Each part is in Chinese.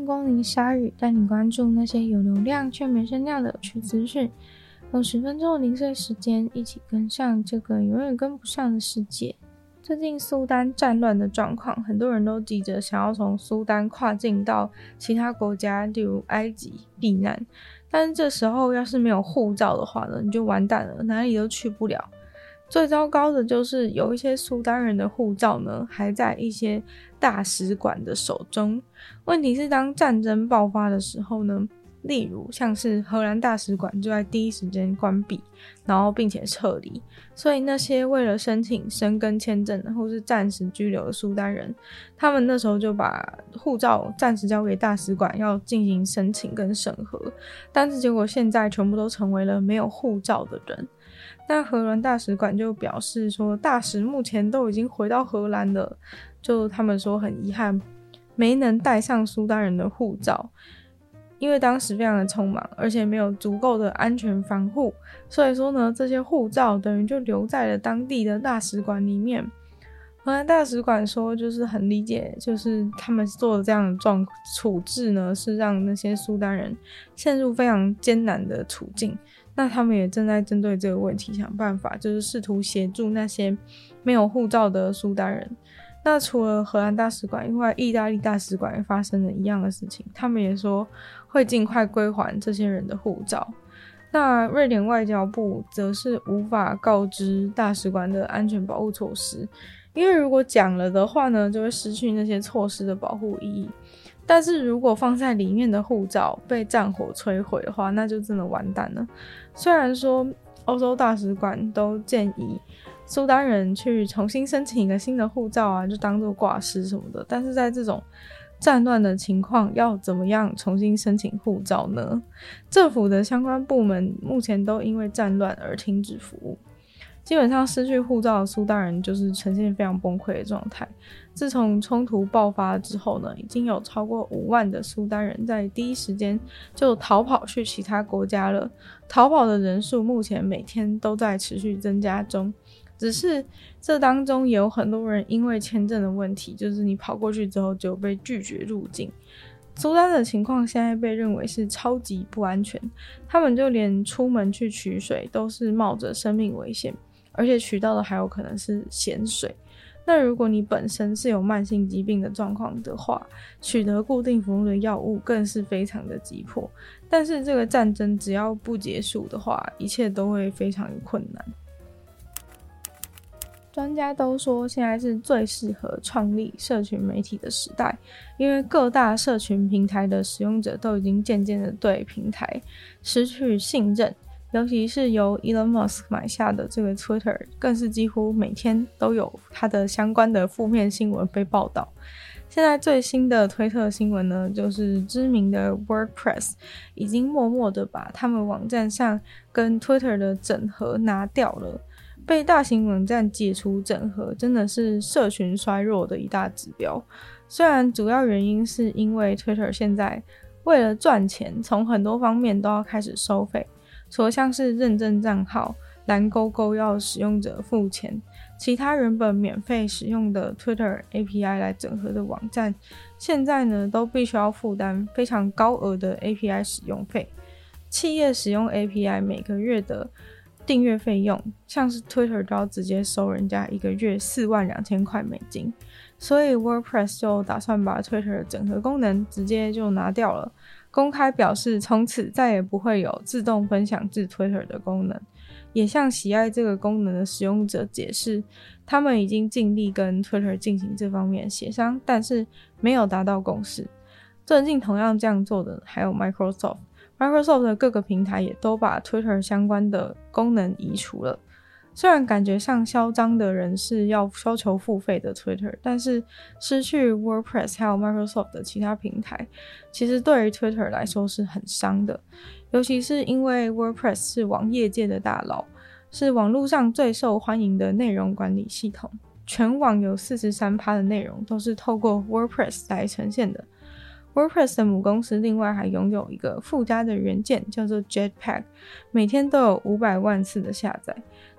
迎光临鲨鱼，带你关注那些有流量却没声量的有趣资讯。用十分钟的零碎时间，一起跟上这个永远跟不上的世界。最近苏丹战乱的状况，很多人都急着想要从苏丹跨境到其他国家，例如埃及避难。但是这时候要是没有护照的话呢，你就完蛋了，哪里都去不了。最糟糕的就是有一些苏丹人的护照呢，还在一些大使馆的手中。问题是，当战争爆发的时候呢，例如像是荷兰大使馆就在第一时间关闭，然后并且撤离。所以那些为了申请申根签证或是暂时居留的苏丹人，他们那时候就把护照暂时交给大使馆，要进行申请跟审核。但是结果现在全部都成为了没有护照的人。但荷兰大使馆就表示说，大使目前都已经回到荷兰了。就他们说很遗憾，没能带上苏丹人的护照，因为当时非常的匆忙，而且没有足够的安全防护，所以说呢，这些护照等于就留在了当地的大使馆里面。荷兰大使馆说，就是很理解，就是他们做的这样的状处置呢，是让那些苏丹人陷入非常艰难的处境。那他们也正在针对这个问题想办法，就是试图协助那些没有护照的苏丹人。那除了荷兰大使馆以外，意大利大使馆也发生了一样的事情，他们也说会尽快归还这些人的护照。那瑞典外交部则是无法告知大使馆的安全保护措施，因为如果讲了的话呢，就会失去那些措施的保护意义。但是如果放在里面的护照被战火摧毁的话，那就真的完蛋了。虽然说欧洲大使馆都建议苏丹人去重新申请一个新的护照啊，就当做挂失什么的，但是在这种战乱的情况，要怎么样重新申请护照呢？政府的相关部门目前都因为战乱而停止服务。基本上失去护照的苏丹人就是呈现非常崩溃的状态。自从冲突爆发之后呢，已经有超过五万的苏丹人在第一时间就逃跑去其他国家了。逃跑的人数目前每天都在持续增加中。只是这当中有很多人因为签证的问题，就是你跑过去之后就被拒绝入境。苏丹的情况现在被认为是超级不安全，他们就连出门去取水都是冒着生命危险。而且取到的还有可能是咸水。那如果你本身是有慢性疾病的状况的话，取得固定服用的药物更是非常的急迫。但是这个战争只要不结束的话，一切都会非常困难。专家都说现在是最适合创立社群媒体的时代，因为各大社群平台的使用者都已经渐渐的对平台失去信任。尤其是由 Elon Musk 买下的这个 Twitter，更是几乎每天都有它的相关的负面新闻被报道。现在最新的推特新闻呢，就是知名的 WordPress 已经默默的把他们网站上跟 Twitter 的整合拿掉了。被大型网站解除整合，真的是社群衰弱的一大指标。虽然主要原因是因为 Twitter 现在为了赚钱，从很多方面都要开始收费。除了像是认证账号蓝勾勾要使用者付钱，其他原本免费使用的 Twitter API 来整合的网站，现在呢都必须要负担非常高额的 API 使用费。企业使用 API 每个月的订阅费用，像是 Twitter 都要直接收人家一个月四万两千块美金，所以 WordPress 就打算把 Twitter 整合功能直接就拿掉了。公开表示，从此再也不会有自动分享至 Twitter 的功能，也向喜爱这个功能的使用者解释，他们已经尽力跟 Twitter 进行这方面协商，但是没有达到共识。最近同样这样做的还有 Microsoft，Microsoft 的各个平台也都把 Twitter 相关的功能移除了。虽然感觉上嚣张的人是要要求付费的 Twitter，但是失去 WordPress 还有 Microsoft 的其他平台，其实对于 Twitter 来说是很伤的。尤其是因为 WordPress 是网页界的大佬，是网络上最受欢迎的内容管理系统，全网有四十三趴的内容都是透过 WordPress 来呈现的。WordPress 的母公司另外还拥有一个附加的元件，叫做 Jetpack，每天都有五百万次的下载。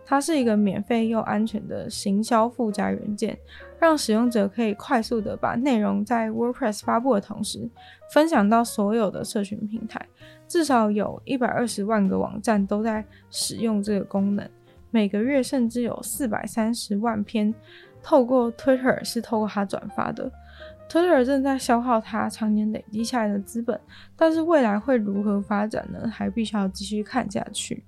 它是一个免费又安全的行销附加元件，让使用者可以快速的把内容在 WordPress 发布的同时，分享到所有的社群平台。至少有一百二十万个网站都在使用这个功能，每个月甚至有四百三十万篇透过 Twitter 是透过它转发的。Twitter 正在消耗它常年累积下来的资本，但是未来会如何发展呢？还必须要继续看下去。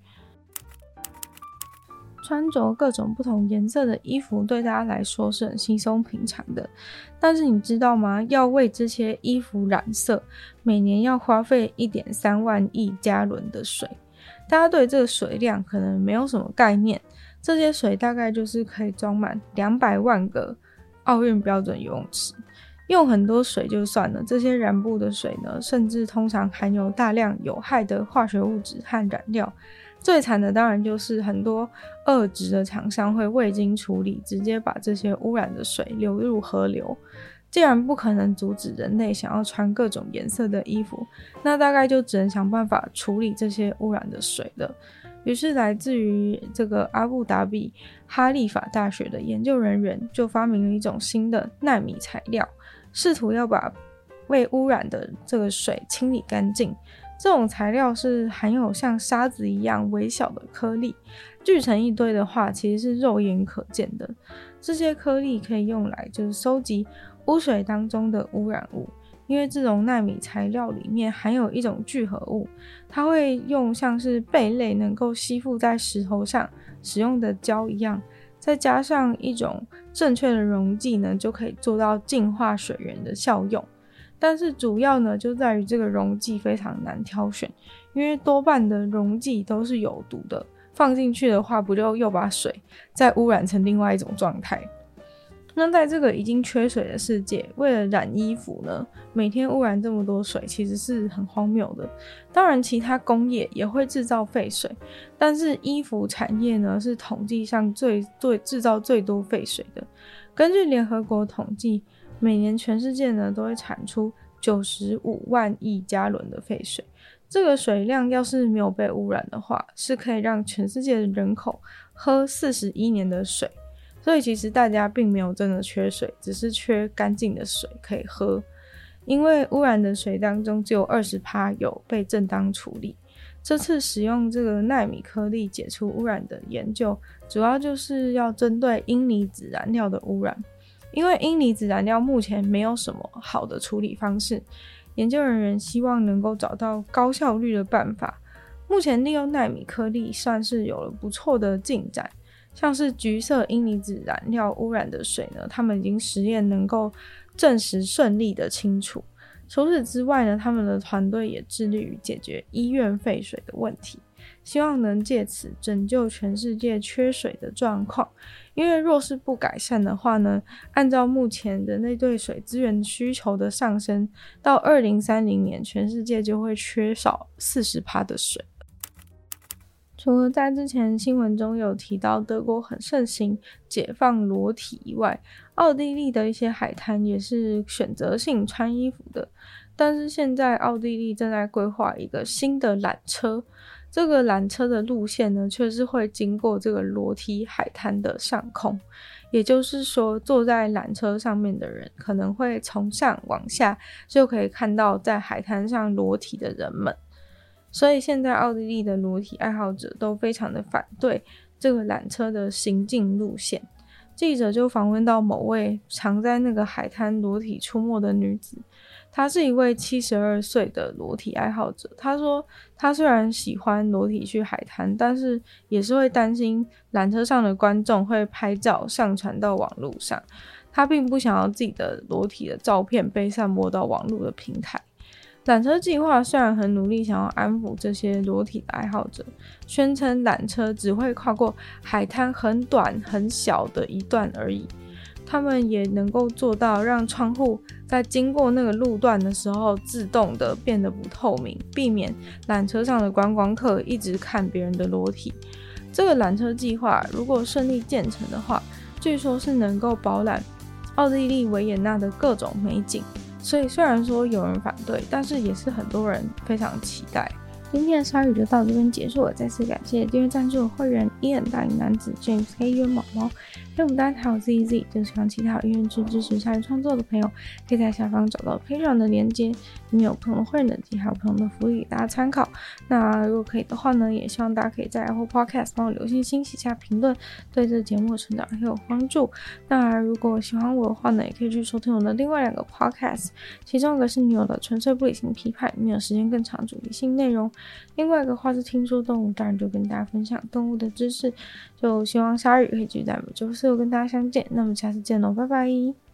穿着各种不同颜色的衣服对大家来说是很稀松平常的，但是你知道吗？要为这些衣服染色，每年要花费一点三万亿加仑的水。大家对这个水量可能没有什么概念，这些水大概就是可以装满两百万个奥运标准游泳池。用很多水就算了，这些染布的水呢，甚至通常含有大量有害的化学物质和染料。最惨的当然就是很多恶质的厂商会未经处理，直接把这些污染的水流入河流。既然不可能阻止人类想要穿各种颜色的衣服，那大概就只能想办法处理这些污染的水了。于是，来自于这个阿布达比哈利法大学的研究人员就发明了一种新的纳米材料，试图要把被污染的这个水清理干净。这种材料是含有像沙子一样微小的颗粒，聚成一堆的话，其实是肉眼可见的。这些颗粒可以用来就是收集污水当中的污染物，因为这种纳米材料里面含有一种聚合物，它会用像是贝类能够吸附在石头上使用的胶一样，再加上一种正确的溶剂呢，就可以做到净化水源的效用。但是主要呢，就在于这个溶剂非常难挑选，因为多半的溶剂都是有毒的，放进去的话，不就又把水再污染成另外一种状态？那在这个已经缺水的世界，为了染衣服呢，每天污染这么多水，其实是很荒谬的。当然，其他工业也会制造废水，但是衣服产业呢，是统计上最最制造最多废水的。根据联合国统计。每年全世界呢都会产出九十五万亿加仑的废水，这个水量要是没有被污染的话，是可以让全世界的人口喝四十一年的水。所以其实大家并没有真的缺水，只是缺干净的水可以喝。因为污染的水当中只有二十趴有被正当处理。这次使用这个纳米颗粒解除污染的研究，主要就是要针对阴离子燃料的污染。因为阴离子燃料目前没有什么好的处理方式，研究人员希望能够找到高效率的办法。目前利用纳米颗粒算是有了不错的进展，像是橘色阴离子燃料污染的水呢，他们已经实验能够证实顺利的清除。除此之外呢，他们的团队也致力于解决医院废水的问题。希望能借此拯救全世界缺水的状况，因为若是不改善的话呢，按照目前人类对水资源需求的上升，到二零三零年，全世界就会缺少四十帕的水。除了在之前新闻中有提到德国很盛行解放裸体以外，奥地利的一些海滩也是选择性穿衣服的，但是现在奥地利正在规划一个新的缆车。这个缆车的路线呢，却是会经过这个裸体海滩的上空，也就是说，坐在缆车上面的人可能会从上往下就可以看到在海滩上裸体的人们。所以现在奥地利的裸体爱好者都非常的反对这个缆车的行进路线。记者就访问到某位常在那个海滩裸体出没的女子。她是一位七十二岁的裸体爱好者。她说，她虽然喜欢裸体去海滩，但是也是会担心缆车上的观众会拍照上传到网络上。她并不想要自己的裸体的照片被散播到网络的平台。缆车计划虽然很努力想要安抚这些裸体爱好者，宣称缆车只会跨过海滩很短很小的一段而已。他们也能够做到让窗户在经过那个路段的时候自动的变得不透明，避免缆车上的观光客一直看别人的裸体。这个缆车计划如果顺利建成的话，据说是能够饱览奥地利维也纳的各种美景。所以虽然说有人反对，但是也是很多人非常期待。今天的鲨鱼就到这边结束了，再次感谢订阅赞助的会员伊恩、大龄男子、James、黑渊、毛毛、黑牡丹还有 ZZ，就喜欢其他有愿去支持鲨鱼创作的朋友，可以在下方找到配上的链接，里面有不同的会员等级，还有不同的福利给大家参考。那如果可以的话呢，也希望大家可以在 Apple Podcast 帮我留星星、写下评论，对这节目的成长很有帮助。那如果喜欢我的话呢，也可以去收听我的另外两个 Podcast，其中一个是女友的纯粹不理性批判，里面有时间更长主题性内容。另外一个话是听说动物，当然就跟大家分享动物的知识，就希望鲨鱼可以继续在每周四跟大家相见，那么下次见喽，拜拜。